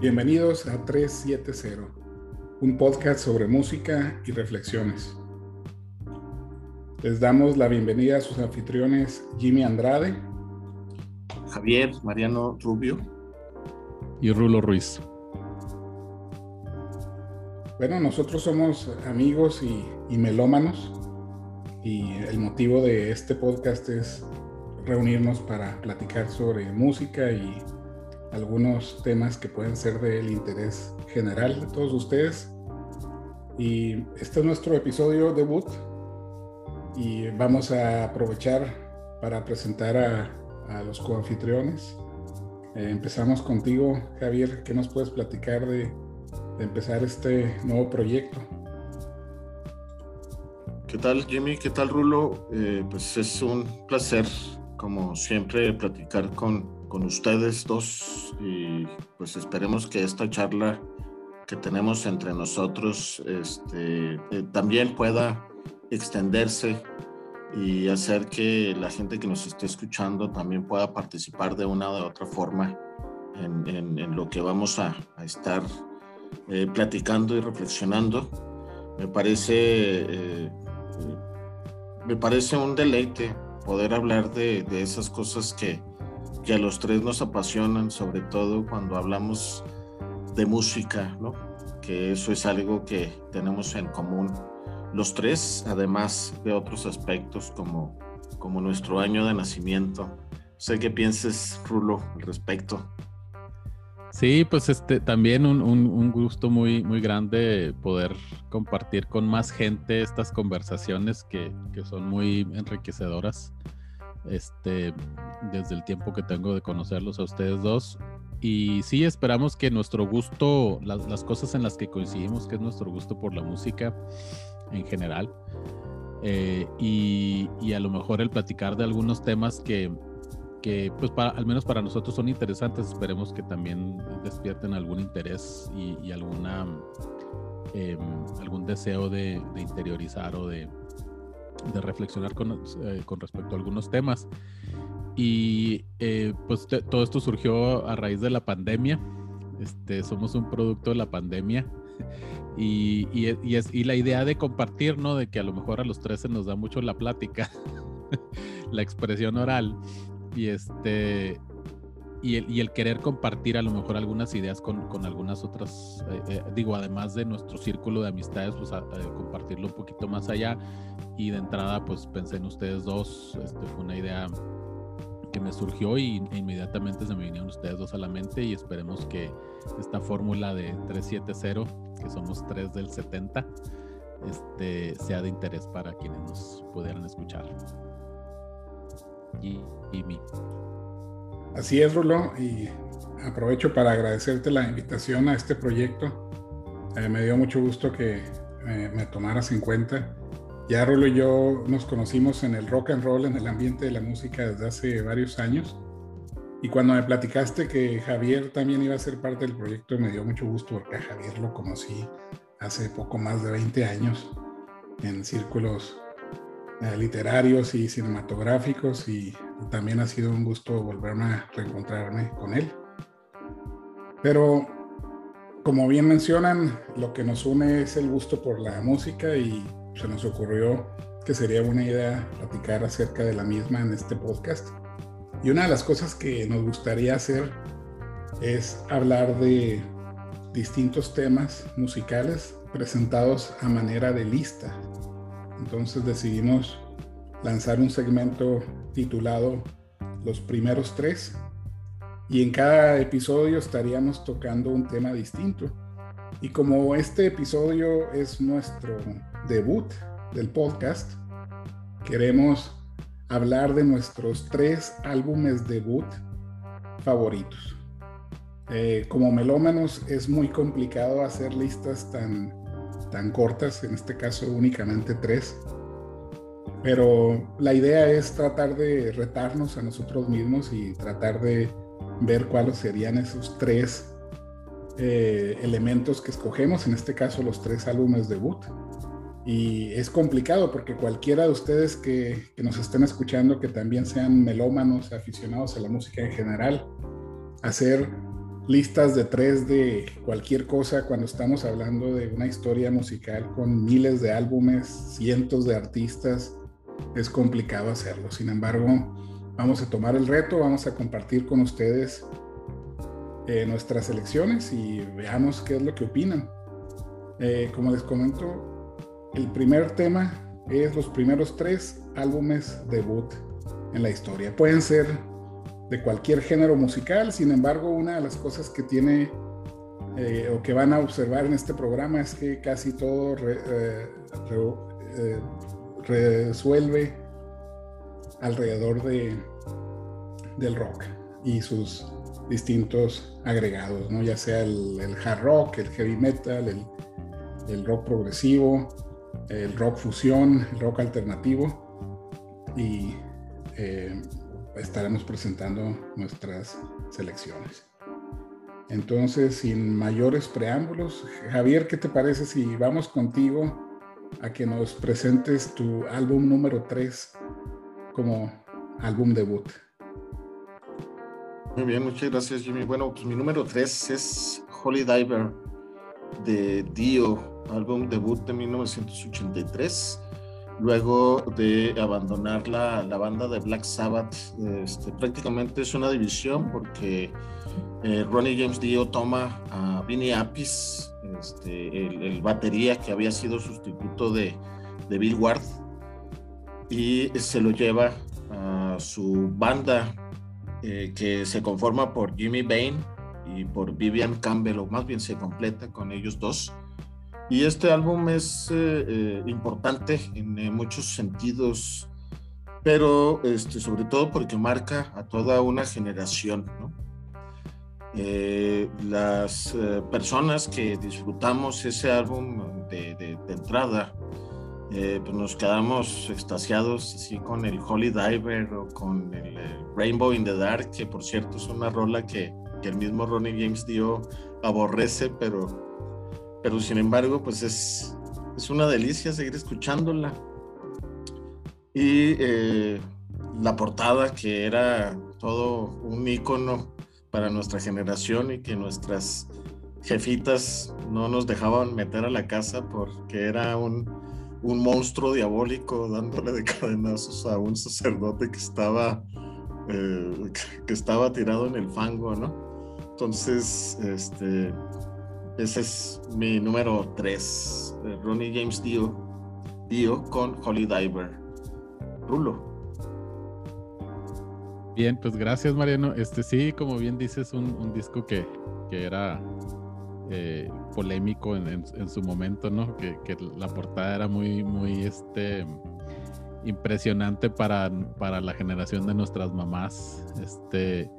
Bienvenidos a 370, un podcast sobre música y reflexiones. Les damos la bienvenida a sus anfitriones Jimmy Andrade, Javier Mariano Rubio y Rulo Ruiz. Bueno, nosotros somos amigos y, y melómanos y el motivo de este podcast es reunirnos para platicar sobre música y algunos temas que pueden ser del interés general de todos ustedes. Y este es nuestro episodio debut y vamos a aprovechar para presentar a, los coanfitriones. Eh, empezamos contigo, Javier. ¿Qué nos puedes platicar de, empezar este nuevo proyecto? ¿Qué tal, Jimmy? ¿Qué tal, Rulo? Eh, pues es un placer, como siempre, platicar con, con ustedes dos y pues esperemos que esta charla que tenemos entre nosotros este, eh, también pueda extenderse y hacer que la gente que nos esté escuchando también pueda participar de una o de otra forma en, en, lo que vamos a, a estar eh, platicando y reflexionando. Me parece, eh, me parece un deleite poder hablar de, de esas cosas que, que a los tres nos apasionan, sobre todo cuando hablamos de música, ¿no? Que eso es algo que tenemos en común los tres, además de otros aspectos como, como nuestro año de nacimiento. Sé qué pienses, Rulo, al respecto. Sí, pues este también un, un, gusto muy, muy grande poder compartir con más gente estas conversaciones que, que son muy enriquecedoras este, desde el tiempo que tengo de conocerlos a ustedes dos. Y sí, esperamos que nuestro gusto, las, cosas en las que coincidimos, que es nuestro gusto por la música en general, eh, y, a lo mejor el platicar de algunos temas que, que pues para, al menos para nosotros son interesantes, esperemos que también despierten algún interés y, alguna, em, algún deseo de interiorizar o de, de reflexionar eh, con, respecto a algunos temas. Y eh, pues todo esto surgió a raíz de la pandemia. Este, somos un producto de la pandemia. Y, y, es, y la idea de compartir, ¿no? De que a lo mejor a los 13 nos da mucho la plática, la expresión oral. Y este, y el, y el, querer compartir a lo mejor algunas ideas con, con algunas otras, eh, eh, digo, además de nuestro círculo de amistades, pues compartirlo un poquito más allá. Y de entrada, pues pensé en ustedes dos, este, fue una idea que me surgió y e inmediatamente se me vinieron ustedes dos a la mente y esperemos que esta fórmula de 370, que somos tres del 70, este, sea de interés para quienes nos pudieran escuchar. Y, y mi. Así es, Rulo, y aprovecho para agradecerte la invitación a este proyecto. Eh, me dio mucho gusto que eh, me tomaras en cuenta. Ya Rulo y yo nos conocimos en el rock and roll, en el ambiente de la música desde hace varios años. Y cuando me platicaste que Javier también iba a ser parte del proyecto, me dio mucho gusto porque a Javier lo conocí hace poco más de 20 años en círculos eh, literarios y cinematográficos y también ha sido un gusto volverme a reencontrarme con él. Pero como bien mencionan, lo que nos une es el gusto por la música y se nos ocurrió que sería buena idea platicar acerca de la misma en este podcast. Y una de las cosas que nos gustaría hacer es hablar de distintos temas musicales presentados a manera de lista. Entonces decidimos lanzar un segmento titulado Los primeros tres y en cada episodio estaríamos tocando un tema distinto. Y como este episodio es nuestro debut del podcast, queremos hablar de nuestros tres álbumes debut favoritos. Eh, como melómanos es muy complicado hacer listas tan tan cortas, en este caso únicamente tres. Pero la idea es tratar de retarnos a nosotros mismos y tratar de ver cuáles serían esos tres eh, elementos que escogemos, en este caso los tres álbumes debut. Y es complicado porque cualquiera de ustedes que, que, nos estén escuchando, que también sean melómanos, aficionados a la música en general, hacer listas de tres de cualquier cosa cuando estamos hablando de una historia musical con miles de álbumes, cientos de artistas, es complicado hacerlo. Sin embargo, vamos a tomar el reto, vamos a compartir con ustedes eh, nuestras elecciones y veamos qué es lo que opinan. Eh, como les comento, el primer tema es los primeros tres álbumes debut en la historia. Pueden ser de cualquier género musical, sin embargo, una de las cosas que tiene eh, o que van a observar en este programa es que casi todo resuelve alrededor de, del rock y sus distintos agregados, ¿no? ya sea el, hard rock, el heavy metal, el, rock progresivo, el rock fusión, el rock alternativo y eh, estaremos presentando nuestras selecciones. Entonces, sin mayores preámbulos, Javier, ¿qué te parece si vamos contigo a que nos presentes tu álbum número 3 como álbum debut? Muy bien, muchas gracias Jimmy. Bueno, pues mi número 3 es Holy Diver de Dio, álbum debut de 1983. Luego de abandonar la, la banda de Black Sabbath, este, prácticamente es una división porque eh, Ronnie James Dio toma a Vinnie Appice, este, el, batería que había sido sustituto de, de Bill Ward, y se lo lleva a su banda eh, que se conforma por Jimmy Bain y por Vivian Campbell, o más bien se completa con ellos dos. Y este álbum es eh, eh, importante en muchos sentidos, pero este, sobre todo porque marca a toda una generación. las personas que disfrutamos ese álbum de, de entrada, eh, pues nos quedamos extasiados así con el Holy Diver o con el eh, Rainbow in the Dark, que por cierto es una rola que, que, el mismo Ronnie James dio aborrece, pero, pero sin embargo pues es, es una delicia seguir escuchándola. Y eh, la portada que era todo un icono para nuestra generación y que nuestras jefitas no nos dejaban meter a la casa porque era un un monstruo diabólico dándole de cadenazos a un sacerdote que estaba, eh, que estaba tirado en el fango, ¿no? Entonces, este, ese es mi número 3, eh, Ronnie James Dio, Dio con Holy Diver. Rulo. Bien, pues gracias Mariano. Este sí, como bien dices, un, disco que, que era eh, polémico en, su momento, ¿no? Que, la portada era muy, muy este, impresionante para, para la generación de nuestras mamás, este,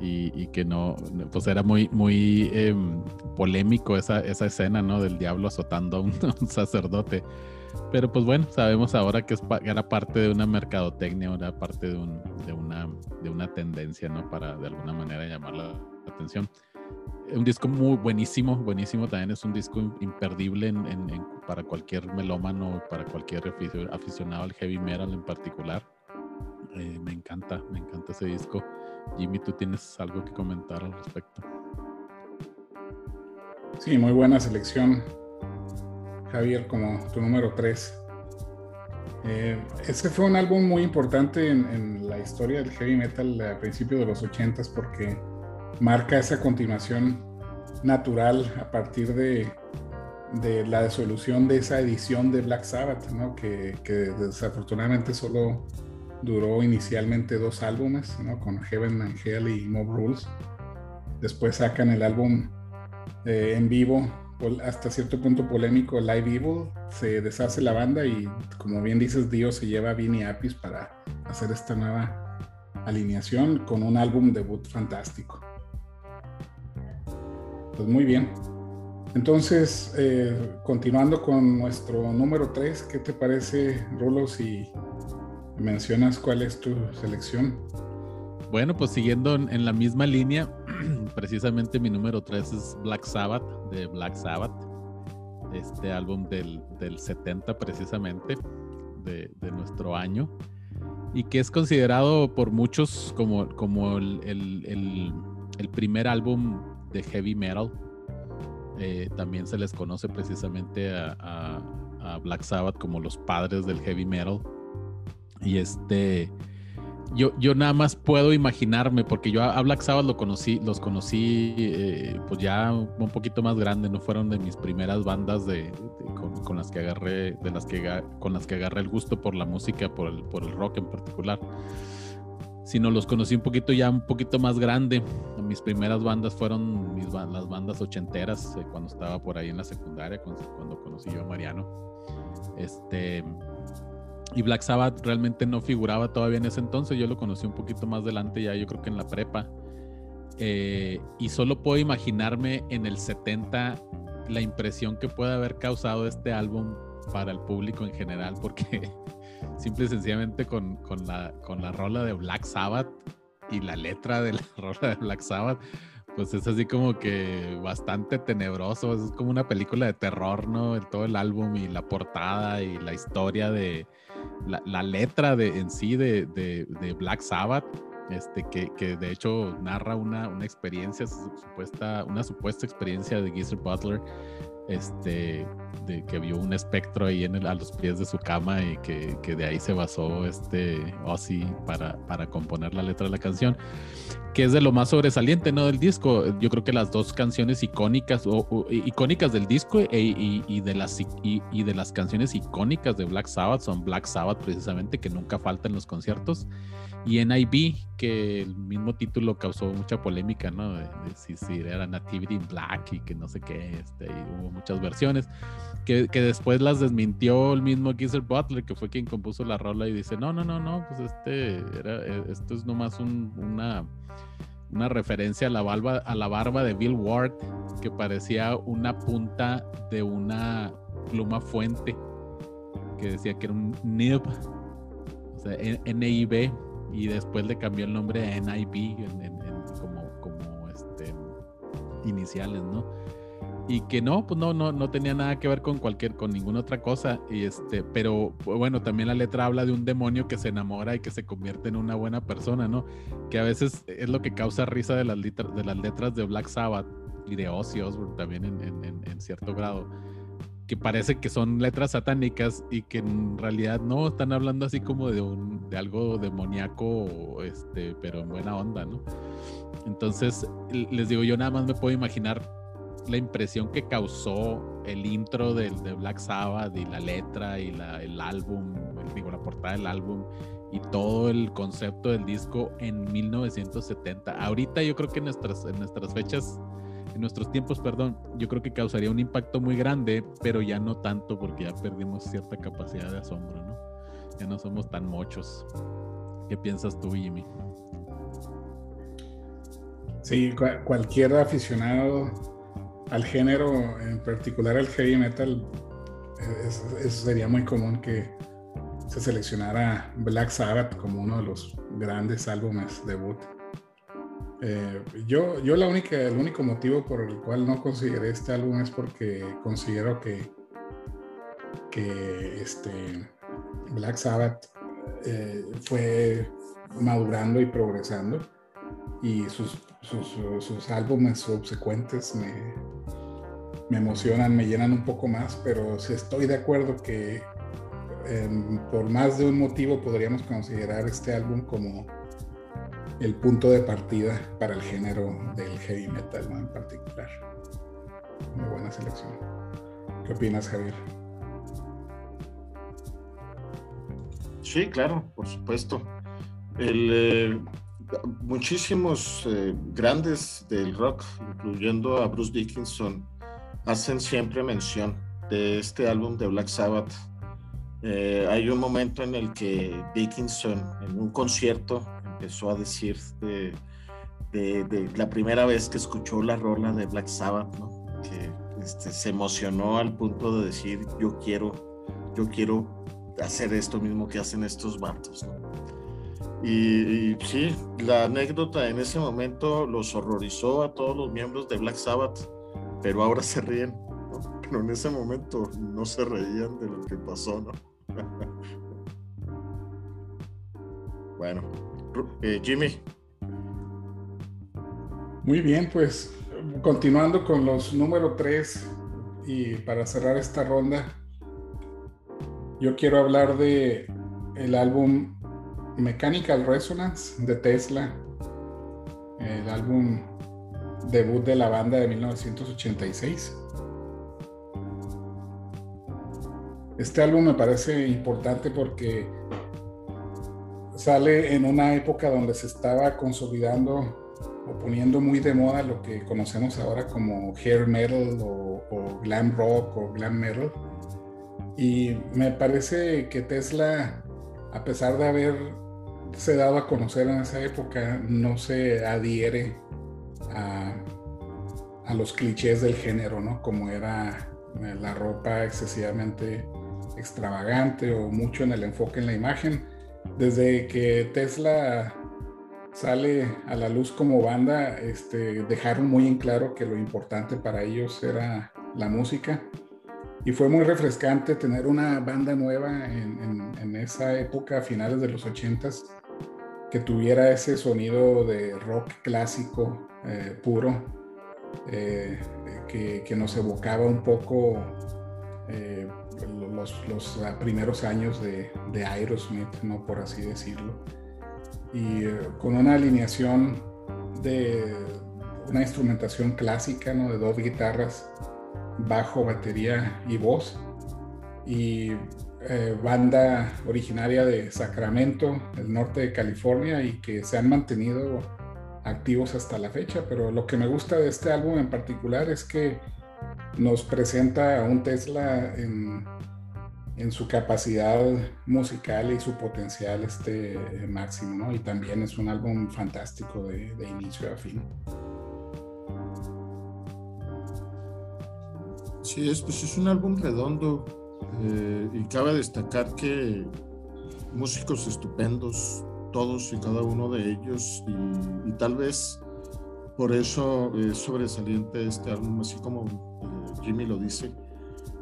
y, que no, pues era muy, muy em, polémico esa, esa escena, ¿no? Del diablo azotando a un, sacerdote. Pero pues bueno, sabemos ahora que era parte de una mercadotecnia, era parte de, un, de, una, de una tendencia, ¿no? Para de alguna manera llamar la atención un disco muy buenísimo, buenísimo. También es un disco imperdible para cualquier melómano, para cualquier aficionado al heavy metal en particular. Eh, me encanta, me encanta ese disco. Jimmy, ¿tú tienes algo que comentar al respecto? Sí, muy buena selección, Javier, como tu número 3. Eh, ese fue un álbum muy importante en, la historia del heavy metal a principios de los 80s porque marca esa continuación natural a partir de, la disolución de esa edición de Black Sabbath, que, desafortunadamente solo duró inicialmente dos álbumes, con Heaven and Hell y Mob Rules. Después sacan el álbum eh, en vivo, hasta cierto punto polémico, Live Evil. Se deshace la banda y, como bien dices, Dio se lleva a Vinny Apis para hacer esta nueva alineación con un álbum debut fantástico. Pues muy bien. Entonces, eh, continuando con nuestro número 3, ¿qué te parece, Rulo, si mencionas cuál es tu selección? Bueno, pues siguiendo en, la misma línea, precisamente mi número 3 es Black Sabbath, de Black Sabbath, este álbum del, 70 precisamente, de, nuestro año, y que es considerado por muchos como, como el el primer álbum de heavy metal. Eh, también se les conoce precisamente a, Black Sabbath como los padres del heavy metal. Y este, yo, yo nada más puedo imaginarme, porque yo a, Black Sabbath lo conocí, los conocí eh, pues ya un poquito más grande, no fueron de mis primeras bandas de, con, las que agarré, de las que con las que agarré el gusto por la música, por el, rock en particular sino los conocí un poquito ya un poquito más grande. Mis primeras bandas fueron mis, las bandas ochenteras, eh, cuando estaba por ahí en la secundaria, cuando, conocí yo a Mariano. Este, y Black Sabbath realmente no figuraba todavía en ese entonces, yo lo conocí un poquito más adelante, ya yo creo que en la prepa. Eh, y solo puedo imaginarme en el 70 la impresión que puede haber causado este álbum para el público en general, porque simple y sencillamente con, con, la, con la rola de Black Sabbath y la letra de la rola de Black Sabbath, pues es así como que bastante tenebroso, es como una película de terror, ¿no? Todo el álbum y la portada y la historia de la, letra de, en sí de, de, de Black Sabbath. Este, que, que, de hecho narra una, una experiencia supuesta, una supuesta experiencia de Geezer Butler este, de que vio un espectro ahí en a los pies de su cama y que, que, de ahí se basó este Ozzy para, para componer la letra de la canción, que es de lo más sobresaliente ¿no? del disco. Yo creo que las dos canciones icónicas, o, icónicas del disco e, y, y, de las, y, y, de las canciones icónicas de Black Sabbath son Black Sabbath precisamente, que nunca falta en los conciertos, y NIB, que el mismo título causó mucha polémica, ¿no? De, si, si, era Nativity in Black y que no sé qué, este, y hubo muchas versiones, que, que, después las desmintió el mismo Geezer Butler, que fue quien compuso la rola y dice, no, no, no, no, pues este, era, e, esto es nomás un, una, una referencia a la, barba, a la barba de Bill Ward, que parecía una punta de una pluma fuente, que decía que era un nib, o sea, N-I-B, y después le cambió el nombre a NIB como, como este, iniciales, ¿no? Y que no, pues no, no, no tenía nada que ver con cualquier, con ninguna otra cosa. Y este, pero bueno, también la letra habla de un demonio que se enamora y que se convierte en una buena persona, ¿no? Que a veces es lo que causa risa de las, letras, de Black Sabbath y de Ozzy Osbourne también en cierto grado que parece que son letras satánicas y que en realidad no están hablando así como de un de algo demoníaco este pero en buena onda no entonces les digo yo nada más me puedo imaginar la impresión que causó el intro del de Black Sabbath y la letra y la, el álbum digo la portada del álbum y todo el concepto del disco en 1970 ahorita yo creo que en nuestras en nuestras fechas nuestros tiempos, perdón, yo creo que causaría un impacto muy grande, pero ya no tanto porque ya perdimos cierta capacidad de asombro, ¿no? Ya no somos tan mochos. ¿Qué piensas tú, Jimmy? Sí, cualquier aficionado al género, en particular al heavy metal, eso sería muy común que se seleccionara Black Sabbath como uno de los grandes álbumes debut eh, yo, yo la única, el único motivo por el cual no consideré este álbum es porque considero que, que este Black Sabbath eh, fue madurando y progresando y sus, sus, álbumes subsecuentes me, me, emocionan, me llenan un poco más, pero si estoy de acuerdo que em, por más de un motivo podríamos considerar este álbum como el punto de partida para el género del heavy metal en particular. Una buena selección. ¿Qué opinas, Javier? Sí, claro, por supuesto. Eh, muchísimos eh, grandes del rock, incluyendo a Bruce Dickinson, hacen siempre mención de este álbum de Black Sabbath. Eh, hay un momento en el que Dickinson, en un concierto, empezó a decir de, de, la primera vez que escuchó la rola de Black Sabbath, que este, se emocionó al punto de decir, yo quiero, yo quiero hacer esto mismo que hacen estos vatos. Y, sí, la anécdota en ese momento los horrorizó a todos los miembros de Black Sabbath, pero ahora se ríen, pero en ese momento no se reían de lo que pasó, ¿no? bueno, eh, Jimmy. Muy bien, pues continuando con los número 3 y para cerrar esta ronda, yo quiero hablar de el álbum Mechanical Resonance de Tesla, el álbum debut de la banda de 1986. Este álbum me parece importante porque sale en una época donde se estaba consolidando o poniendo muy de moda lo que conocemos ahora como hair metal o, glam rock o glam metal. Y me parece que Tesla, a pesar de haberse dado a conocer en esa época, no se adhiere a, a los clichés del género, ¿no? Como era la ropa excesivamente extravagante o mucho en el enfoque en la imagen. Desde que Tesla sale a la luz como banda, este, dejaron muy en claro que lo importante para ellos era la música. Y fue muy refrescante tener una banda nueva en, esa época, a finales de los 80s, que tuviera ese sonido de rock clásico eh, puro, eh, que, nos evocaba un poco eh, los, primeros años de, de Aerosmith, ¿no? por así decirlo y eh, con una alineación de una instrumentación clásica, ¿no? De dos guitarras, bajo, batería y voz. Y eh, banda originaria de Sacramento, el norte de California, y que se han mantenido activos hasta la fecha. Pero lo que me gusta de este álbum en particular es que nos presenta a un Tesla en su capacidad musical y su potencial este, eh, máximo, ¿no? Y también es un álbum fantástico de, inicio a fin. Sí, es, pues es un álbum redondo eh, y cabe destacar que músicos estupendos, todos y cada uno de ellos, y, tal vez por eso es sobresaliente este álbum, así como Jimmy lo dice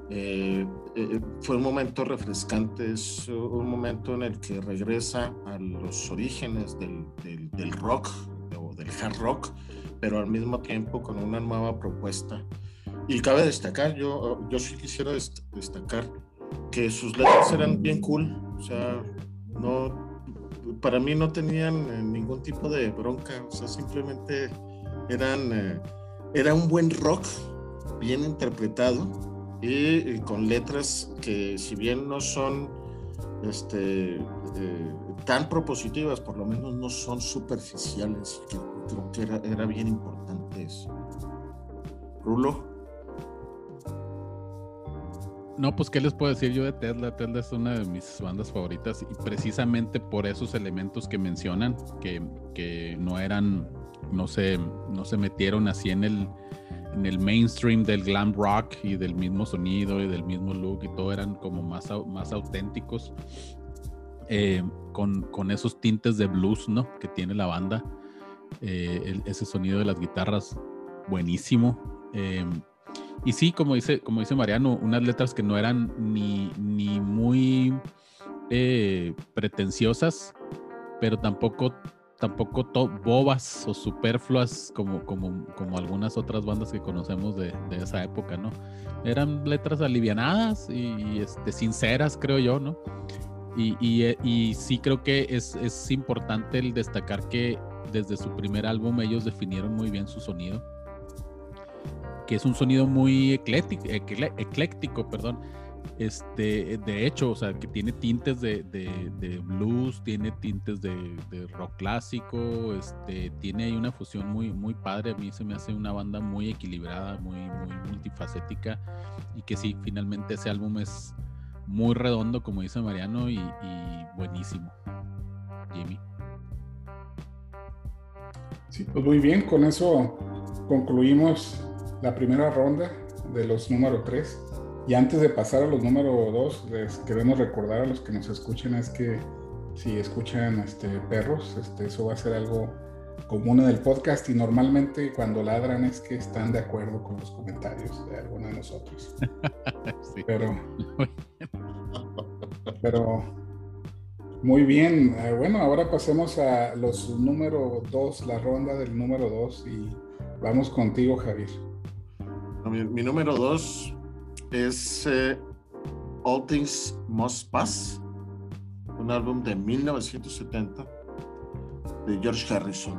eh, eh, fue un momento refrescante, es un momento en el que regresa a los orígenes del, del, rock o del hard rock, pero al mismo tiempo con una nueva propuesta. Y cabe destacar, yo, yo sí quisiera destacar que sus letras eran bien cool, o sea, no, para mí no tenían eh, ningún tipo de bronca, o sea, simplemente eran, era un buen rock bien interpretado y, con letras que si bien no son este, eh, tan propositivas, por lo menos no son superficiales, que creo que era, era bien importante eso. Rulo. No, pues qué les puedo decir yo de Tesla. Tesla es una de mis bandas favoritas y precisamente por esos elementos que mencionan, que, que no eran, no se, no se metieron así en el, en el mainstream del glam rock y del mismo sonido y del mismo look y todo eran como más, más auténticos eh, con, con, esos tintes de blues, ¿no? Que tiene la banda. Eh, ese sonido de las guitarras buenísimo. Eh, y sí, como dice, como dice Mariano, unas letras que no eran ni, ni muy pretenciosas, pero tampoco tampoco bobas o superfluas como, como, como algunas otras bandas que conocemos de, esa época, ¿no? Eran letras alivianadas y, este, sinceras, creo yo, ¿no? Y, y, sí creo que es, es, importante el destacar que desde su primer álbum ellos definieron muy bien su sonido, que es un sonido muy ecléctico, ecléctico perdón este, de hecho, o sea, que tiene tintes de, blues, tiene tintes de, rock clásico, este, tiene una fusión muy, muy padre. A mí se me hace una banda muy equilibrada, muy, multifacética y que sí, finalmente ese álbum es muy redondo, como dice Mariano, y, y buenísimo. Jimmy. Sí, pues muy bien, con eso concluimos la primera ronda de los número 3. Y antes de pasar a los número dos, les queremos recordar a los que nos escuchen es que si escuchan este, perros, este, eso va a ser algo común en el podcast y normalmente cuando ladran es que están de acuerdo con los comentarios de alguno de nosotros. Pero, pero muy bien. Eh, bueno, ahora pasemos a los número dos, la ronda del número dos y Vamos contigo, Javier. Mi, número dos es eh, All Things Must Pass, un álbum de 1970 de George Harrison.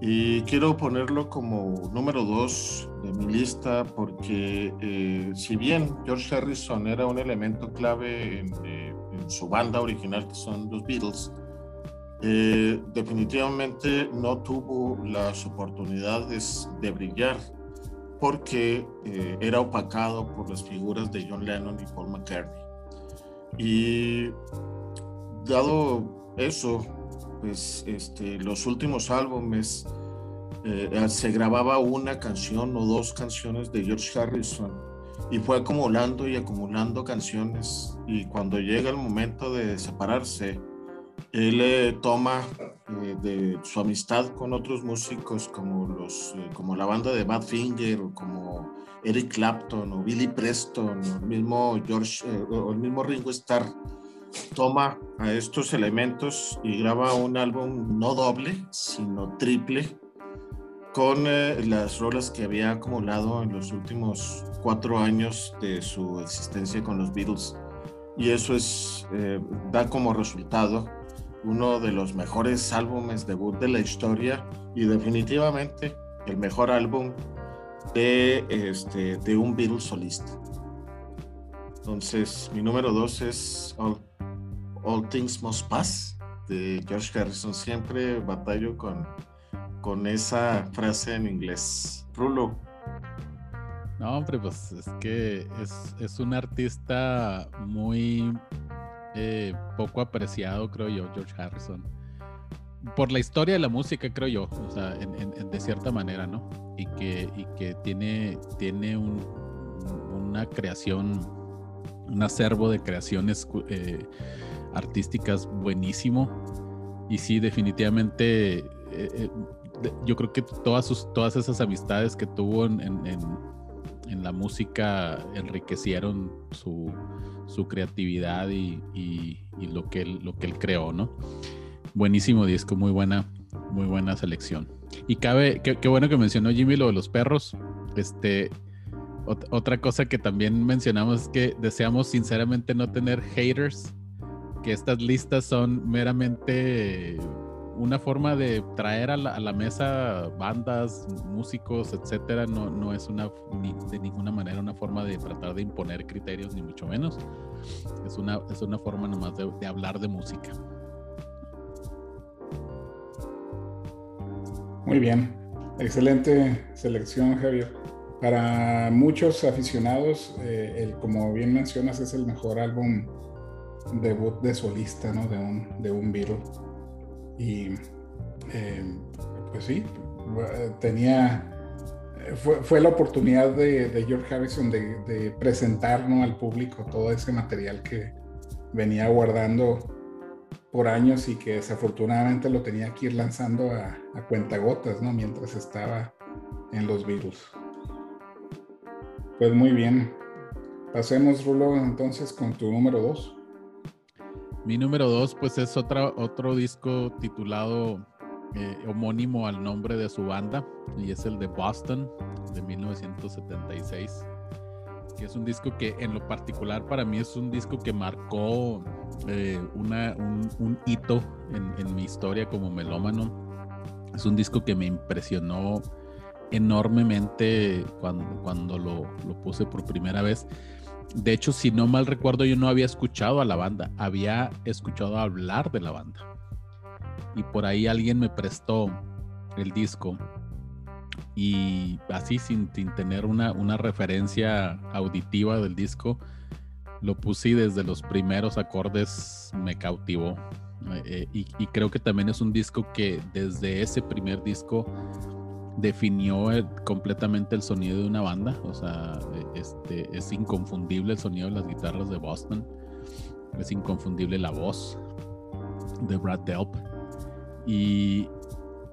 Y quiero ponerlo como número dos de mi lista porque eh, si bien George Harrison era un elemento clave en, eh, en su banda original que son los Beatles, eh, definitivamente no tuvo las oportunidades de brillar porque eh, era opacado por las figuras de John Lennon y Paul McCartney. Y dado eso, pues este, los últimos álbumes eh, se grababa una canción o dos canciones de George Harrison y fue acumulando y acumulando canciones y cuando llega el momento de separarse, él eh, toma eh, de su amistad con otros músicos como, los, eh, como la banda de Badfinger o como Eric Clapton o Billy Preston o el mismo George o el mismo Ringo Starr. Toma a estos elementos y graba un álbum no doble sino triple con las rolas que había acumulado en los últimos cuatro años de su existencia con los Beatles. Y eso es da como resultado uno de los mejores álbumes debut de la historia y definitivamente el mejor álbum de, este, de un Beatles solista. Entonces, mi número dos es All, Things Must Pass de George Harrison. Siempre batallo con, con esa frase en inglés. Rulo. No, hombre, pues es que es, es un artista muy eh, poco apreciado, creo yo, George Harrison. Por la historia de la música, creo yo, o sea, de cierta manera, ¿no? Y que, y que tiene, tiene una creación, un acervo de creaciones eh, artísticas buenísimo. Y sí, definitivamente, eh, yo creo que todas, sus, todas esas amistades que tuvo en la música enriquecieron su, su creatividad y, lo, que él, lo que él creó, ¿no? Buenísimo disco, muy buena, muy buena selección. Y cabe, qué, bueno que mencionó Jimmy lo de los perros. Este, otra cosa que también mencionamos es que deseamos sinceramente no tener haters, que estas listas son meramente una forma de traer a la, mesa bandas, músicos, etcétera, no, no es una de ninguna manera una forma de tratar de imponer criterios, ni mucho menos. Es una, es una forma nomás de, hablar de música. Muy bien, excelente selección, Javier. Para muchos aficionados, eh, el, como bien mencionas, es el mejor álbum debut de solista, ¿no? De un, de un Beatle. Y eh, pues sí, tenía, fue, fue la oportunidad de, George Harrison de, de presentar al público todo ese material que venía guardando por años y que desafortunadamente lo tenía que ir lanzando a, a cuentagotas, ¿no? Mientras estaba en los virus. Pues muy bien. Pasemos, Rulo, entonces con tu número dos. Mi número dos, pues es otra, otro disco titulado eh, homónimo al nombre de su banda y es el de Boston de 1976 que es un disco que en lo particular para mí es un disco que marcó eh, una, un, hito en, mi historia como melómano. Es un disco que me impresionó enormemente cuando, cuando lo, lo puse por primera vez. De hecho, si no mal recuerdo, yo no había escuchado a la banda, había escuchado hablar de la banda. Y por ahí alguien me prestó el disco y así sin, tener una, una, referencia auditiva del disco, lo puse y desde los primeros acordes me cautivó. Eh, y, y, creo que también es un disco que desde ese primer disco definió completamente el sonido de una banda. O sea, e, este, es inconfundible el sonido de las guitarras de Boston. Es inconfundible la voz de Brad Delp. Y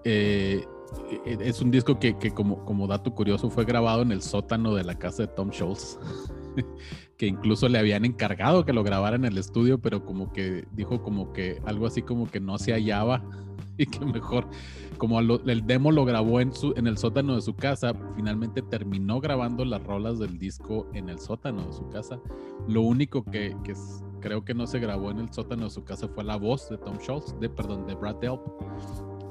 eh, e, es un disco que, como, como dato curioso fue grabado en el sótano de la casa de Tom Schultz. que incluso le habían encargado que lo grabara en el estudio, pero como que dijo como que algo así como que no se hallaba y que mejor, como el demo lo grabó en, su, en el sótano de su casa, finalmente terminó grabando las rolas del disco en el sótano de su casa. Lo único que, que creo que no se grabó en el sótano de su casa fue la voz de Tom Schultz, de, perdón, de Brad Delp.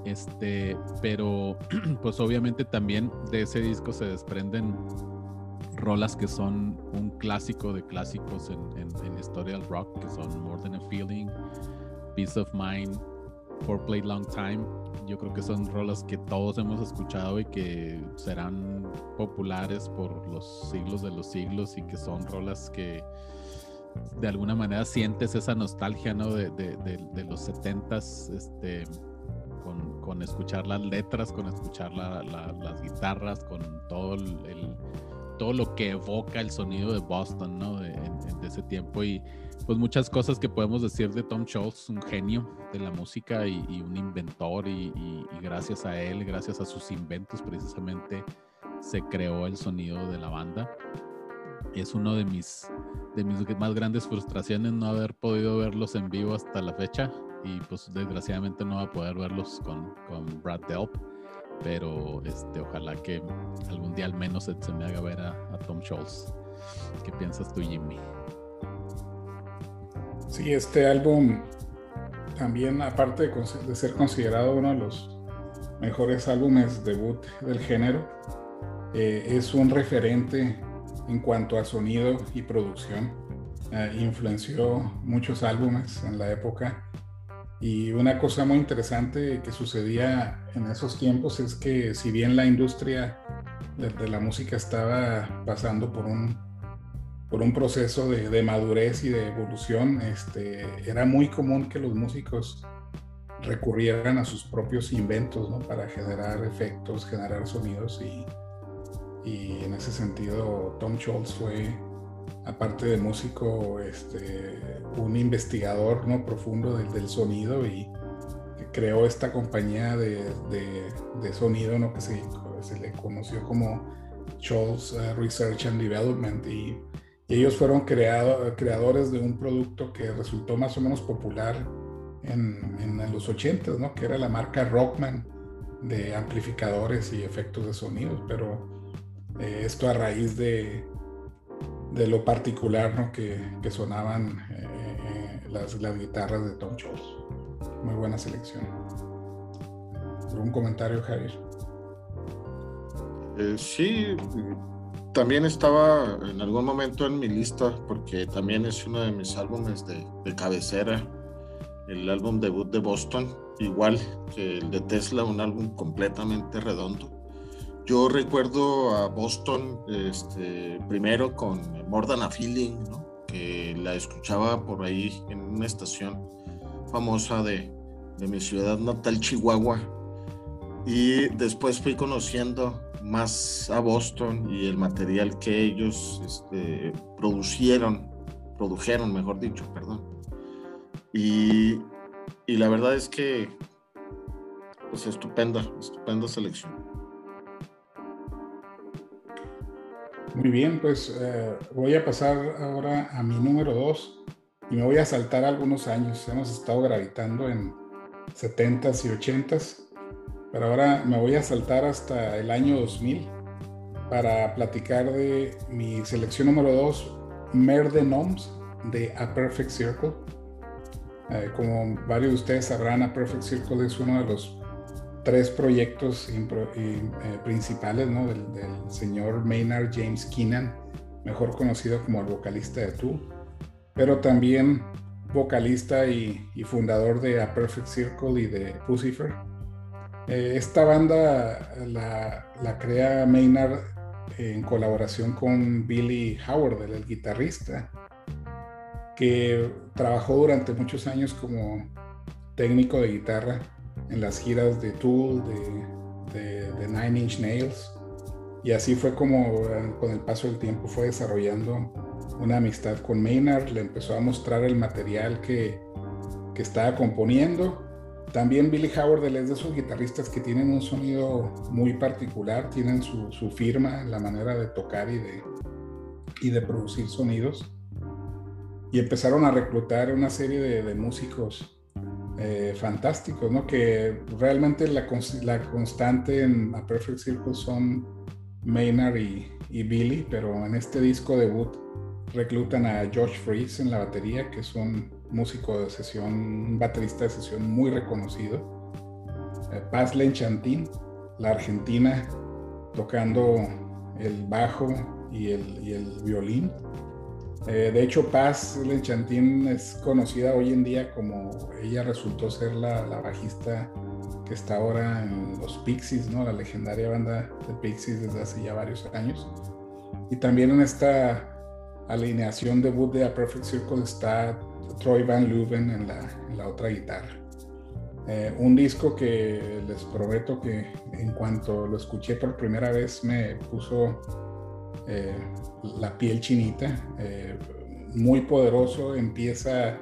Este, pero pues obviamente también de ese disco se desprenden rolas que son un clásico de clásicos en, en, la historia del rock, que son More Than a Feeling, Peace of Mind, For Play Long Time. Yo creo que son rolas que todos hemos escuchado y que serán populares por los siglos de los siglos y que son rolas que de alguna manera sientes esa nostalgia ¿no? de, de, los setentas este, con, con, escuchar las letras, con escuchar las guitarras, con todo el todo lo que evoca el sonido de Boston, ¿no? De, ese tiempo y pues muchas cosas que podemos decir de Tom Schultz, un genio de la música y, un inventor y, gracias a él, gracias a sus inventos precisamente se creó el sonido de la banda. Es uno de mis, de mis más grandes frustraciones no haber podido verlos en vivo hasta la fecha y pues desgraciadamente no va a poder verlos con, con Brad Delp pero este, ojalá que algún día al menos se, me haga ver a, Tom Scholz. ¿Qué piensas tú, Jimmy? Sí, este álbum también, aparte de, ser considerado uno de los mejores álbumes debut del género, eh, es un referente en cuanto a sonido y producción. Eh, influenció muchos álbumes en la época y una cosa muy interesante que sucedía en esos tiempos es que si bien la industria de, la música estaba pasando por un, por un proceso de, madurez y de evolución, este, era muy común que los músicos recurrieran a sus propios inventos ¿no? para generar efectos, generar sonidos y, y en ese sentido Tom Scholz fue aparte de músico, este, un investigador ¿no? profundo del, sonido y creó esta compañía de, sonido ¿no? que se, le conoció como Scholz uh, Research and Development y, ellos fueron creado, creadores de un producto que resultó más o menos popular en, los 80, ¿no? que era la marca Rockman de amplificadores y efectos de sonidos, pero eh, esto a raíz de, lo particular ¿no? que, sonaban eh, eh, las, guitarras de Tom Scholz. Muy buena selección. ¿Algún comentario, Javier? Sí, también estaba en algún momento en mi lista porque también es uno de mis álbumes de, de cabecera, el álbum debut de Boston, igual que el de Tesla, un álbum completamente redondo yo recuerdo a Boston este, primero con More Than a Feeling, que la escuchaba por ahí en una estación famosa de, mi ciudad natal, Chihuahua. Y después fui conociendo más a Boston y el material que ellos este, producieron, produjeron, mejor dicho, perdón. Y, y la verdad es que, pues estupenda, estupenda selección. Muy bien, pues eh, voy a pasar ahora a mi número 2 y me voy a saltar algunos años. Hemos estado gravitando en 70s y 80s, pero ahora me voy a saltar hasta el año 2000 para platicar de mi selección número 2, Mer de Noms de A Perfect Circle. Eh, como varios de ustedes sabrán, A Perfect Circle es uno de los tres proyectos eh, principales ¿no? del, señor Maynard James Keenan, mejor conocido como el vocalista de Tool, pero también vocalista y, fundador de A Perfect Circle y de Pucifer. Eh, esta banda la, crea Maynard en colaboración con Billy Howard, el guitarrista, que trabajó durante muchos años como técnico de guitarra en las giras de Tool, de, Nine Inch Nails. Y así fue como eh, con el paso del tiempo fue desarrollando una amistad con Maynard, le empezó a mostrar el material que estaba componiendo. También Billy Howard es de esos guitarristas que tienen un sonido muy particular, tienen su, su firma, la manera de tocar y de, y de producir sonidos. Y empezaron a reclutar una serie de, músicos eh, fantásticos, ¿no? Que realmente la, la, constante en A Perfect Circle son Maynard y, y Billy, pero en este disco debut reclutan a Josh Freeze en la batería, que es un músico de sesión, un baterista de sesión muy reconocido. Eh, Paz Lenchantín, la argentina, tocando el bajo y el, violín. Eh, de hecho, Paz Lenchantín es conocida hoy en día como ella resultó ser la, bajista que está ahora en los Pixies, ¿no? la legendaria banda de Pixies desde hace ya varios años. Y también en esta alineación debut de A Perfect Circle está Troy Van Leuven en la, otra guitarra. Eh, un disco que les prometo que en cuanto lo escuché por primera vez me puso eh, la piel chinita, eh, muy poderoso, empieza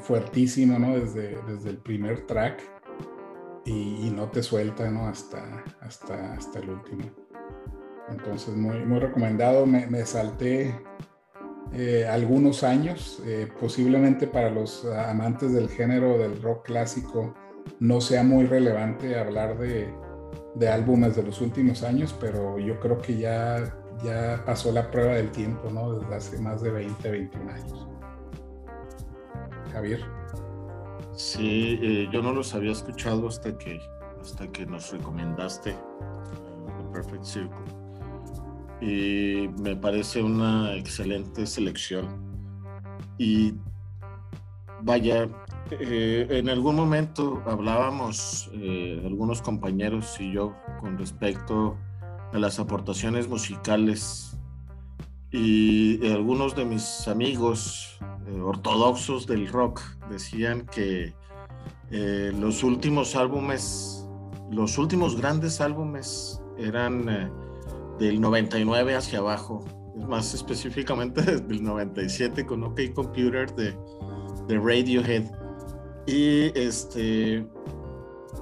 fuertísimo ¿no? desde, desde el primer track y, no te suelta ¿no? Hasta, hasta, hasta el último. Entonces muy, muy recomendado, me, me salté eh, algunos años, eh, posiblemente para los amantes del género del rock clásico no sea muy relevante hablar de, de, álbumes de los últimos años, pero yo creo que ya, ya pasó la prueba del tiempo, ¿no? Desde hace más de 20, 21 años. Javier. Sí, eh, yo no los había escuchado hasta que, hasta que nos recomendaste The Perfect Circle y me parece una excelente selección. Y vaya, eh, en algún momento hablábamos eh, algunos compañeros y yo con respecto a las aportaciones musicales y algunos de mis amigos eh, ortodoxos del rock decían que los últimos álbumes, los últimos grandes álbumes eran del 99 hacia abajo, más específicamente desde el 97 con OK Computer de, de Radiohead. Y este,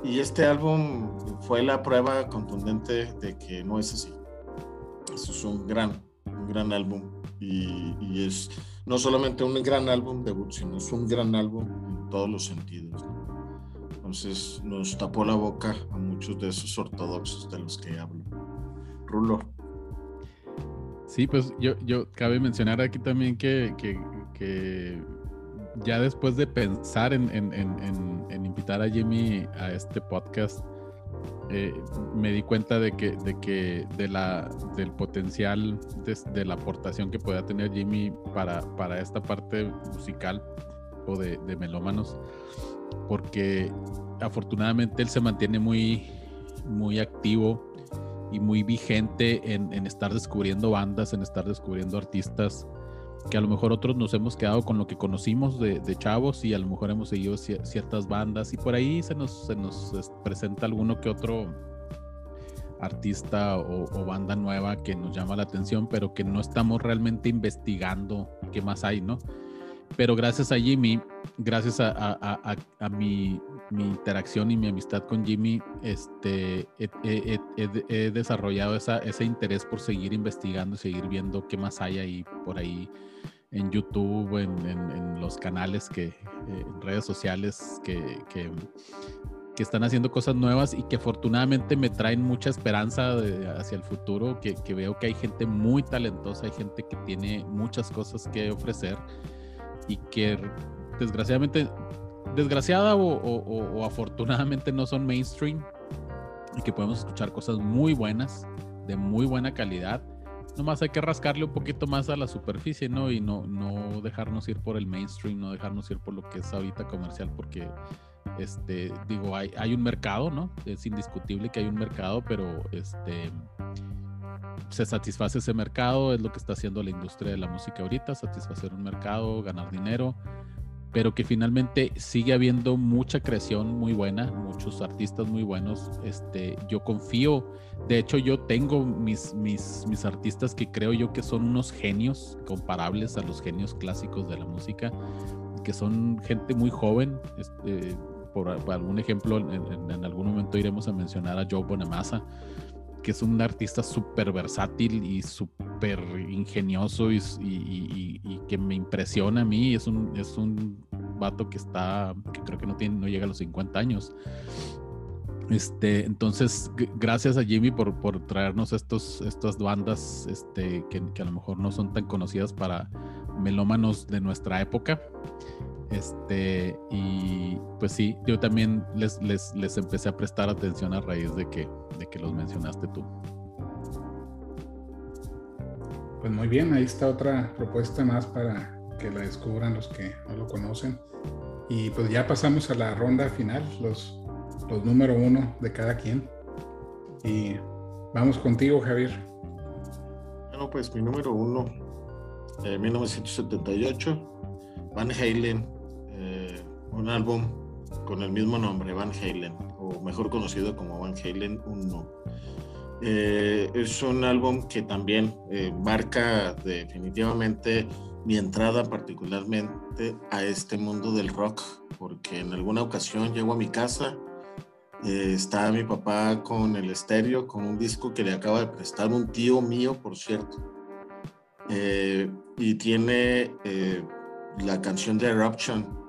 y este álbum fue la prueba contundente de que no es así. Es un gran, un gran álbum. Y, y, es no solamente un gran álbum debut, sino es un gran álbum en todos los sentidos. Entonces nos tapó la boca a muchos de esos ortodoxos de los que hablo. Rulo. Sí, pues yo, yo cabe mencionar aquí también que, ya después de pensar en, invitar a Jimmy a este podcast, eh, me di cuenta de que, de que de la, del potencial de, la aportación que pueda tener Jimmy para, para esta parte musical o de, de melómanos, porque afortunadamente él se mantiene muy, muy activo y muy vigente en, estar descubriendo bandas, en estar descubriendo artistas que a lo mejor otros nos hemos quedado con lo que conocimos de, chavos y a lo mejor hemos seguido ciertas bandas y por ahí se nos, se nos presenta alguno que otro artista o, o, banda nueva que nos llama la atención, pero que no estamos realmente investigando qué más hay, ¿no? Pero gracias a Jimmy, gracias a, mi, interacción y mi amistad con Jimmy, este, he, desarrollado ese interés por seguir investigando, seguir viendo qué más hay ahí por ahí en YouTube, en, los canales que, eh, en redes sociales que, que, están haciendo cosas nuevas y que afortunadamente me traen mucha esperanza hacia el futuro, que, que veo que hay gente muy talentosa, hay gente que tiene muchas cosas que ofrecer y que desgraciadamente, desgraciada o, afortunadamente no son mainstream y que podemos escuchar cosas muy buenas, de muy buena calidad. Nomás hay que rascarle un poquito más a la superficie, ¿no? Y no, no dejarnos ir por el mainstream, no dejarnos ir por lo que es ahorita comercial, porque, este, digo, hay, hay un mercado, ¿no? Es indiscutible que hay un mercado, pero, este, se satisface ese mercado, es lo que está haciendo la industria de la música ahorita, satisfacer un mercado, ganar dinero, pero que finalmente sigue habiendo mucha creación muy buena, muchos artistas muy buenos. Este, yo confío, de hecho yo tengo mis, mis, mis artistas que creo yo que son unos genios comparables a los genios clásicos de la música, que son gente muy joven. Este, por, algún ejemplo, en, en, algún momento iremos a mencionar a Joe Bonamassa que es un artista súper versátil y súper ingenioso y, que me impresiona a mí. Es un, es un vato que está, que creo que no, tiene, no llega a los 50 años. Este, entonces, gracias a Jimmy por, por traernos estos, estas bandas este, que, que, a lo mejor no son tan conocidas para melómanos de nuestra época. Este, y pues sí, yo también les, les, les empecé a prestar atención a raíz de que, de que los mencionaste tú. Pues muy bien, ahí está otra propuesta más para que la descubran los que no lo conocen. Y pues ya pasamos a la ronda final, los, los número uno de cada quien. Y vamos contigo, Javier. Bueno, pues mi número uno, eh, 1978, Van Halen, eh, un álbum con el mismo nombre, Van Halen, o mejor conocido como Van Halen 1. Eh, es un álbum que también eh, marca definitivamente mi entrada particularmente a este mundo del rock, porque en alguna ocasión llego a mi casa, está mi papá con el estéreo, con un disco que le acaba de prestar un tío mío, por cierto, y tiene la canción de Eruption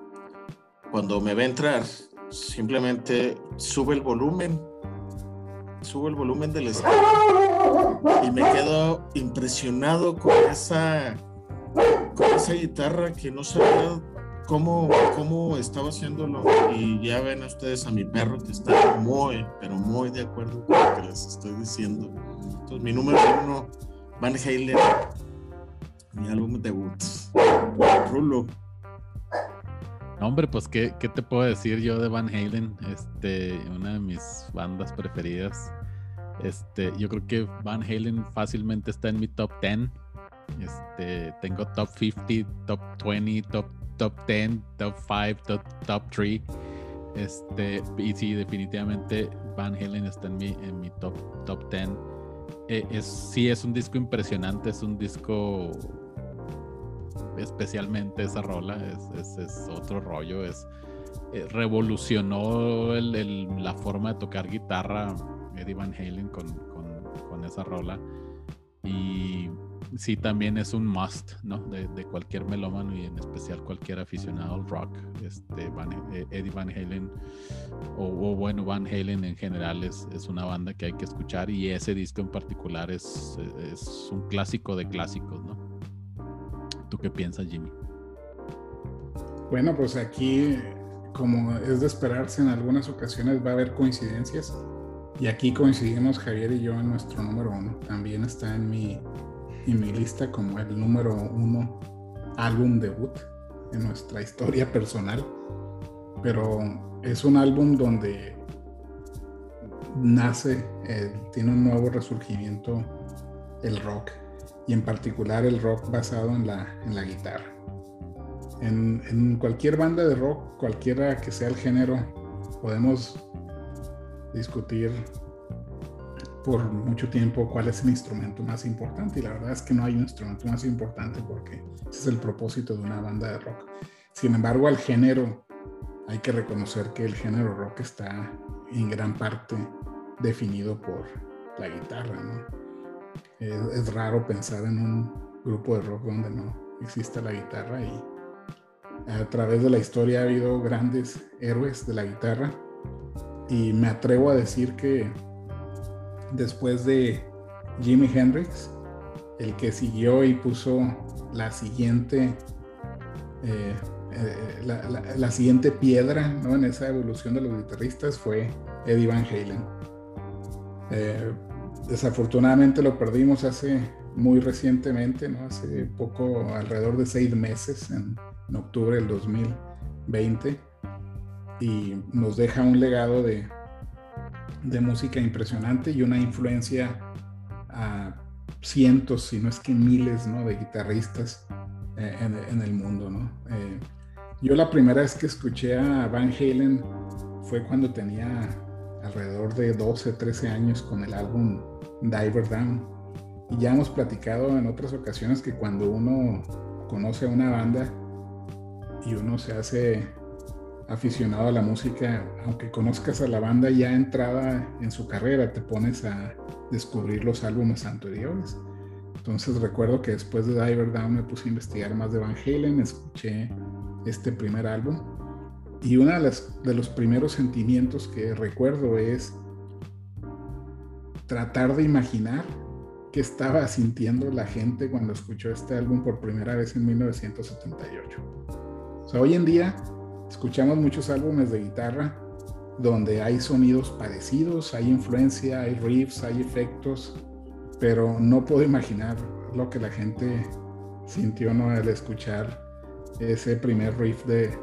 cuando me ve entrar, simplemente sube el volumen, sube el volumen del estéreo y me quedo impresionado con esa, con esa guitarra que no sabía cómo, cómo estaba haciéndolo. Y ya ven ustedes a mi perro que está muy, pero muy de acuerdo con lo que les estoy diciendo. Entonces, mi número uno, Van Halen, mi álbum debut, Rulo hombre, pues ¿qué, te puedo decir yo de Van Halen, este, una de mis bandas preferidas. Este, yo creo que Van Halen fácilmente está en mi top 10. Este, tengo top 50, top 20, top, top 10, top 5, top, top 3. Este, y sí, definitivamente Van Halen está en mi, en mi top, top 10. Eh, es, sí, es un disco impresionante, es un disco especialmente esa rola, es, otro rollo, es eh, revolucionó la forma de tocar guitarra Eddie Van Halen con, esa rola y sí también es un must ¿no? de, cualquier melómano y en especial cualquier aficionado al rock este eh, Eddie Van Halen o, bueno Van Halen en general es, es, una banda que hay que escuchar y ese disco en particular es, es un clásico de clásicos ¿no? ¿Tú qué piensas, Jimmy? Bueno, pues aquí, como es de esperarse, en algunas ocasiones va a haber coincidencias. Y aquí coincidimos Javier y yo en nuestro número uno. También está en mi, en mi lista como el número uno álbum debut en nuestra historia personal. Pero es un álbum donde nace, eh, tiene un nuevo resurgimiento el rock y en particular el rock basado en la, en la guitarra. En, cualquier banda de rock, cualquiera que sea el género, podemos discutir por mucho tiempo cuál es el instrumento más importante y la verdad es que no hay un instrumento más importante porque ese es el propósito de una banda de rock. Sin embargo, al género hay que reconocer que el género rock está en gran parte definido por la guitarra, ¿no? Es, raro pensar en un grupo de rock donde no exista la guitarra y a través de la historia ha habido grandes héroes de la guitarra y me atrevo a decir que después de Jimi Hendrix, el que siguió y puso la siguiente eh, eh, la, siguiente piedra en esa evolución de los guitarristas fue Eddie Van Halen. Eh, desafortunadamente lo perdimos hace muy recientemente, ¿no? hace poco, alrededor de seis meses, en, octubre del 2020, y nos deja un legado de, de música impresionante y una influencia a cientos, si no es que miles, ¿no? de guitarristas eh, en, el mundo. ¿no? Eh, yo la primera vez que escuché a Van Halen fue cuando tenía alrededor de 12, 13 años con el álbum Diver Down. Y ya hemos platicado en otras ocasiones que cuando uno conoce a una banda y uno se hace aficionado a la música, aunque conozcas a la banda ya entrada en su carrera, te pones a descubrir los álbumes anteriores. Entonces recuerdo que después de Diver Down me puse a investigar más de Van Halen, escuché este primer álbum y uno de, de los primeros sentimientos que recuerdo es tratar de imaginar qué estaba sintiendo la gente cuando escuchó este álbum por primera vez en 1978. O sea, hoy en día escuchamos muchos álbumes de guitarra donde hay sonidos parecidos, hay influencia, hay riffs, hay efectos, pero no puedo imaginar lo que la gente sintió ¿no? al escuchar ese primer riff de,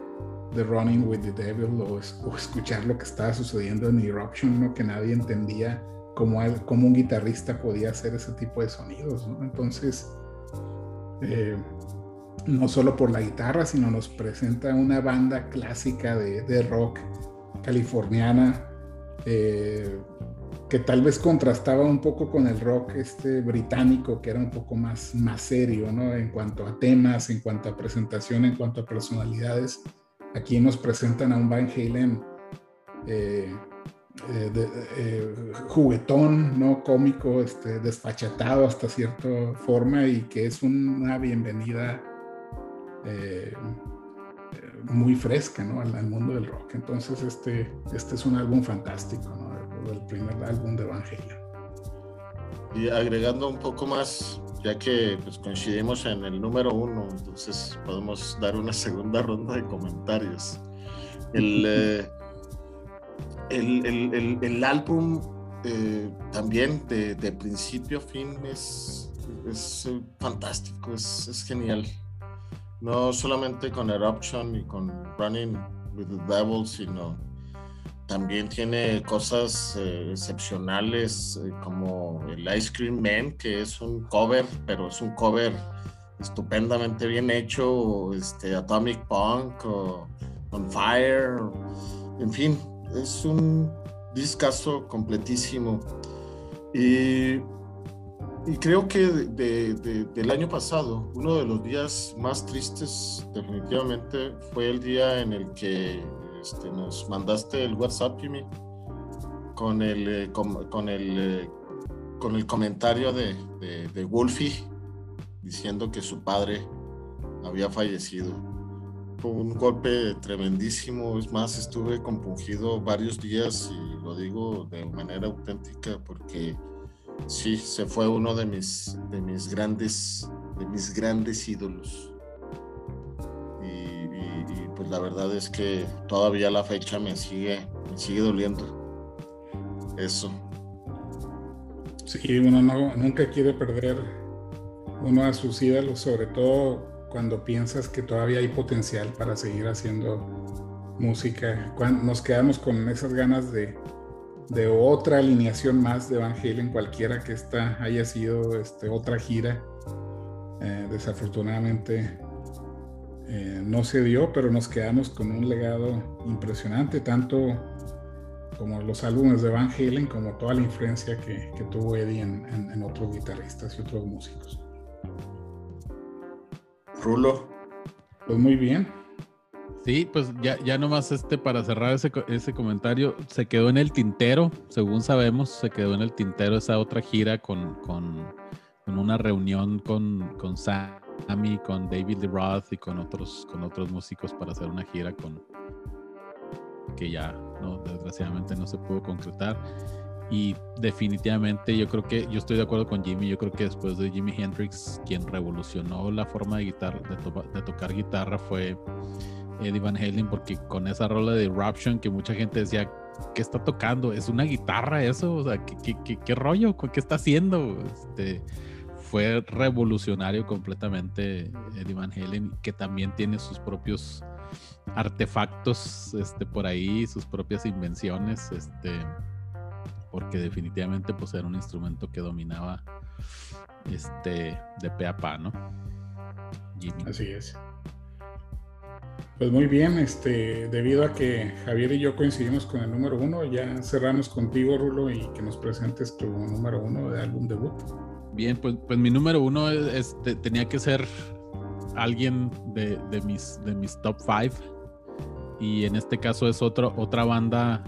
de Running with the Devil o, escuchar lo que estaba sucediendo en Eruption, ¿no? que nadie entendía cómo, cómo un guitarrista podía hacer ese tipo de sonidos. Entonces, eh, no solo por la guitarra, sino nos presenta una banda clásica de, rock californiana eh, que tal vez contrastaba un poco con el rock este británico, que era un poco más, más serio, ¿no? En cuanto a temas, en cuanto a presentación, en cuanto a personalidades. Aquí nos presentan a un Van Halen eh, eh, juguetón, ¿no? Cómico, este, desfachatado hasta cierta forma y que es una bienvenida eh, muy fresca ¿no? al, mundo del rock. Entonces este, este es un álbum fantástico, ¿no? el primer álbum de Van Halen. Y agregando un poco más, ya que pues, coincidimos en el número uno, entonces podemos dar una segunda ronda de comentarios. El, eh, el, el, el, álbum eh, también de, de, principio a fin es, es fantástico, es, es genial no solamente con Eruption y con Running with the Devil, sino también tiene cosas eh, excepcionales eh, como el Ice Cream Man, que es un cover, pero es un cover estupendamente bien hecho, este, Atomic Punk o On Fire, en fin, es un discazo completísimo. Y y creo que del año pasado, uno de los días más tristes definitivamente fue el día en el que este, nos mandaste el WhatsApp, Jimmy, con el, eh, con, el, eh, con el comentario de, de Wolfie diciendo que su padre había fallecido. Fue un golpe tremendísimo, es más, estuve compungido varios días y lo digo de manera auténtica porque Sí, se fue uno de mis, de mis grandes, de mis grandes ídolos. Y, pues la verdad es que todavía la fecha me sigue, me sigue doliendo. Eso. Sí, uno no, nunca quiere perder uno a sus ídolos, sobre todo cuando piensas que todavía hay potencial para seguir haciendo música. Cuando nos quedamos con esas ganas de, de otra alineación más de Van Halen, cualquiera que esta haya sido este, otra gira. Eh, desafortunadamente eh, no se dio, pero nos quedamos con un legado impresionante, tanto como los álbumes de Van Halen, como toda la influencia que, tuvo Eddie en, otros guitarristas y otros músicos. Rulo. Pues muy bien. Sí, pues ya, ya nomás este, para cerrar ese, ese comentario, se quedó en el tintero, según sabemos, se quedó en el tintero esa otra gira con, con, una reunión con, con Sammy, con David Lee Roth y con otros, con otros músicos para hacer una gira con que ya no, desgraciadamente no se pudo concretar. Y definitivamente yo creo que, yo estoy de acuerdo con Jimmy, yo creo que después de Jimi Hendrix, quien revolucionó la forma de, guitarra, de tocar guitarra fue Eddie Van Halen, porque con esa rola de Eruption que mucha gente decía, ¿qué está tocando? ¿Es una guitarra eso? O sea, ¿qué, qué, qué, rollo? ¿Qué está haciendo? Este, fue revolucionario completamente Eddie Van Halen, que también tiene sus propios artefactos este, por ahí, sus propias invenciones, este, porque definitivamente pues era un instrumento que dominaba este, de pe a pa, ¿no? Así es. Pues muy bien, este, debido a que Javier y yo coincidimos con el número uno, ya cerramos contigo, Rulo, y que nos presentes tu número uno de álbum debut. Bien, pues, pues mi número uno tenía que ser alguien de, mis, de mis top five. y en este caso es otro, otra banda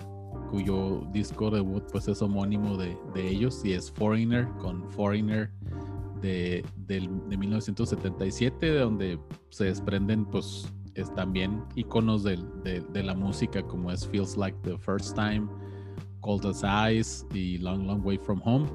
cuyo disco debut pues es homónimo de, de ellos y es Foreigner con Foreigner de, de, 1977 de donde se desprenden pues es también iconos de, de, la música como es Feels Like the First Time, Cold as Ice y Long Long Way From Home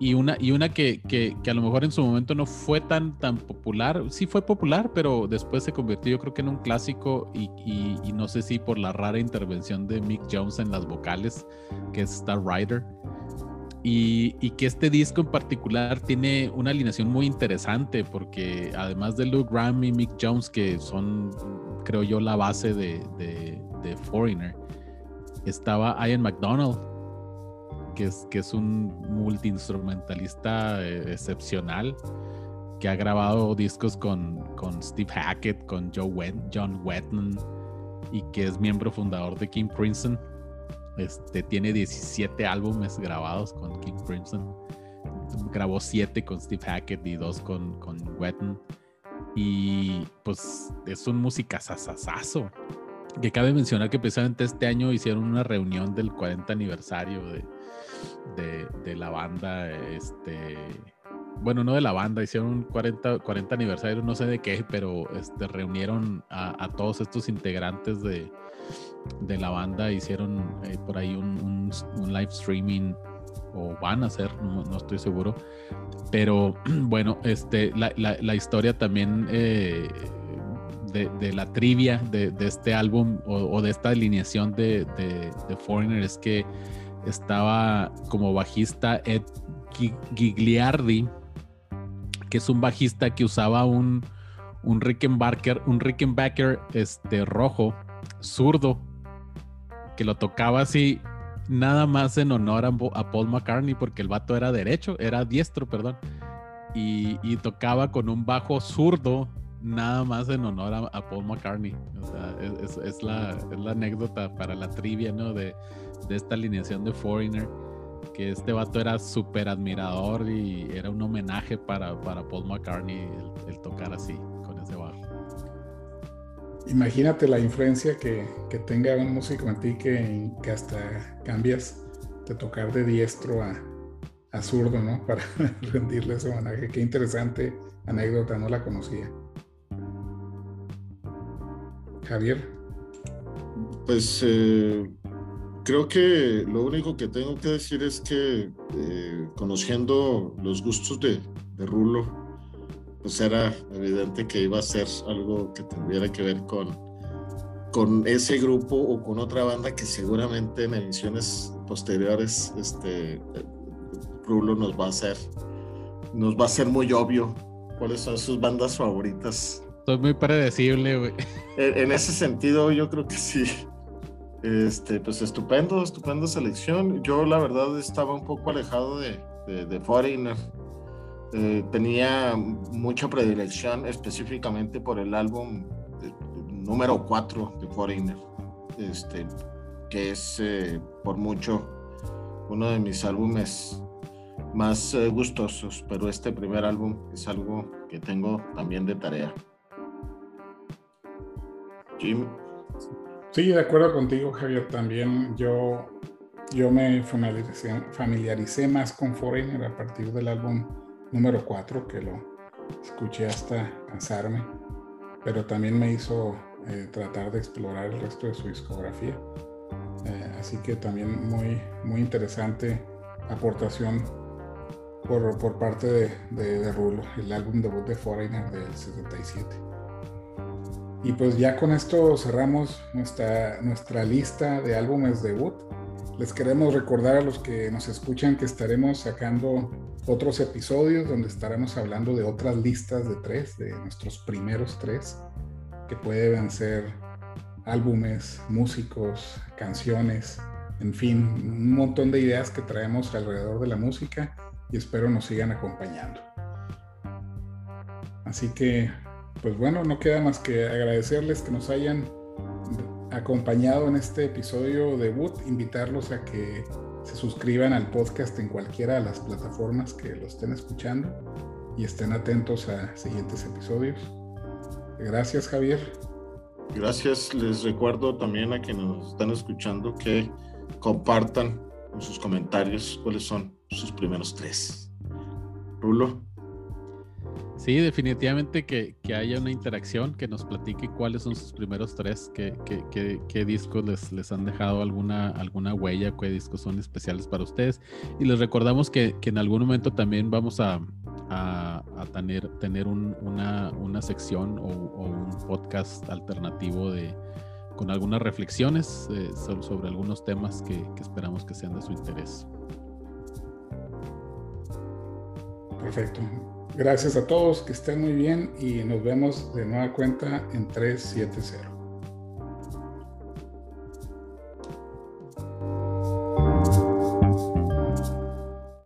y una, y una que, que, a lo mejor en su momento no fue tan, tan popular, sí fue popular, pero después se convirtió yo creo que en un clásico y, y, no sé si por la rara intervención de Mick Jones en las vocales, que es Star Rider. Y, y, que este disco en particular tiene una alineación muy interesante porque además de Luke Graham y Mick Jones, que son, creo yo, la base de, de, de Foreigner, estaba Ian McDonald, que es, que es un multiinstrumentalista eh, excepcional, que ha grabado discos con, con Steve Hackett, con John Wetton, y que es miembro fundador de King Crimson. Este, tiene 17 álbumes grabados con King Crimson. Grabó 7 con Steve Hackett y 2 con, con Wetton. Y pues es un música sasasazo. Que cabe mencionar que precisamente este año hicieron una reunión del 40 aniversario de, de, la banda, este, bueno, no de la banda, hicieron un 40, 40 aniversario, no sé de qué, pero este, reunieron a, todos estos integrantes de, de la banda, hicieron eh, por ahí un, live streaming o van a hacer, no, estoy seguro, pero bueno, este, la, la, historia también... Eh, de, la trivia de, este álbum o, de esta alineación de, Foreigner es que estaba como bajista Ed Gigliardi, que es un bajista que usaba un, un Rickenbacker, un Rickenbacker este, rojo, zurdo, que lo tocaba así nada más en honor a, Paul McCartney, porque el vato era derecho, era diestro, perdón, y, tocaba con un bajo zurdo nada más en honor a, Paul McCartney. O sea, es, la, es, la, anécdota para la trivia, ¿no? De, de esta alineación de Foreigner, que este vato era súper admirador y era un homenaje para, para Paul McCartney el, tocar así, con ese bajo. Imagínate la influencia que, que tenga un músico en ti que, que, hasta cambias de tocar de diestro a, a zurdo, ¿no? Para rendirle ese homenaje. Qué interesante anécdota, no la conocía. Javier. Pues eh, Creo que lo único que tengo que decir es que eh, conociendo los gustos de, Rulo, pues era evidente que iba a ser algo que tuviera que ver con, con ese grupo o con otra banda que seguramente en ediciones posteriores este, Rulo nos va a hacer, nos va a hacer muy obvio cuáles son sus bandas favoritas. Soy muy predecible, güey. En, ese sentido, yo creo que sí. Este, pues estupendo, estupenda selección. Yo la verdad estaba un poco alejado de, de, Foreigner. Eh, tenía mucha predilección específicamente por el álbum eh, número 4 de Foreigner, este, que es eh, por mucho uno de mis álbumes más gustosos, pero este primer álbum es algo que tengo también de tarea. Sí, de acuerdo contigo, Javier. También yo, yo me familiaricé, familiaricé más con Foreigner a partir del álbum número 4, que lo escuché hasta cansarme, pero también me hizo eh, tratar de explorar el resto de su discografía. Eh, así que también muy, muy interesante aportación por, por parte de, de, de, Rulo, el álbum debut de Foreigner del 77. Y pues ya con esto cerramos nuestra, nuestra lista de álbumes debut. Les queremos recordar a los que nos escuchan que estaremos sacando otros episodios donde estaremos hablando de otras listas de tres, de nuestros primeros tres, que pueden ser álbumes, músicos, canciones, en fin, un montón de ideas que traemos alrededor de la música y espero nos sigan acompañando. Así que pues bueno, no queda más que agradecerles que nos hayan acompañado en este episodio debut, invitarlos a que se suscriban al podcast en cualquiera de las plataformas que lo estén escuchando y estén atentos a siguientes episodios. Gracias Javier. Gracias. Les recuerdo también a quienes nos están escuchando que compartan en sus comentarios cuáles son sus primeros tres. Rulo. Sí, definitivamente que, haya una interacción, que nos platique cuáles son sus primeros tres, qué, qué, discos les, les, han dejado alguna, alguna huella, qué discos son especiales para ustedes. Y les recordamos que, en algún momento también vamos a, tener, tener una, una, sección o, un podcast alternativo de, con algunas reflexiones eh, sobre, algunos temas que esperamos que sean de su interés. Perfecto. Gracias a todos, que estén muy bien y nos vemos de nueva cuenta en 370.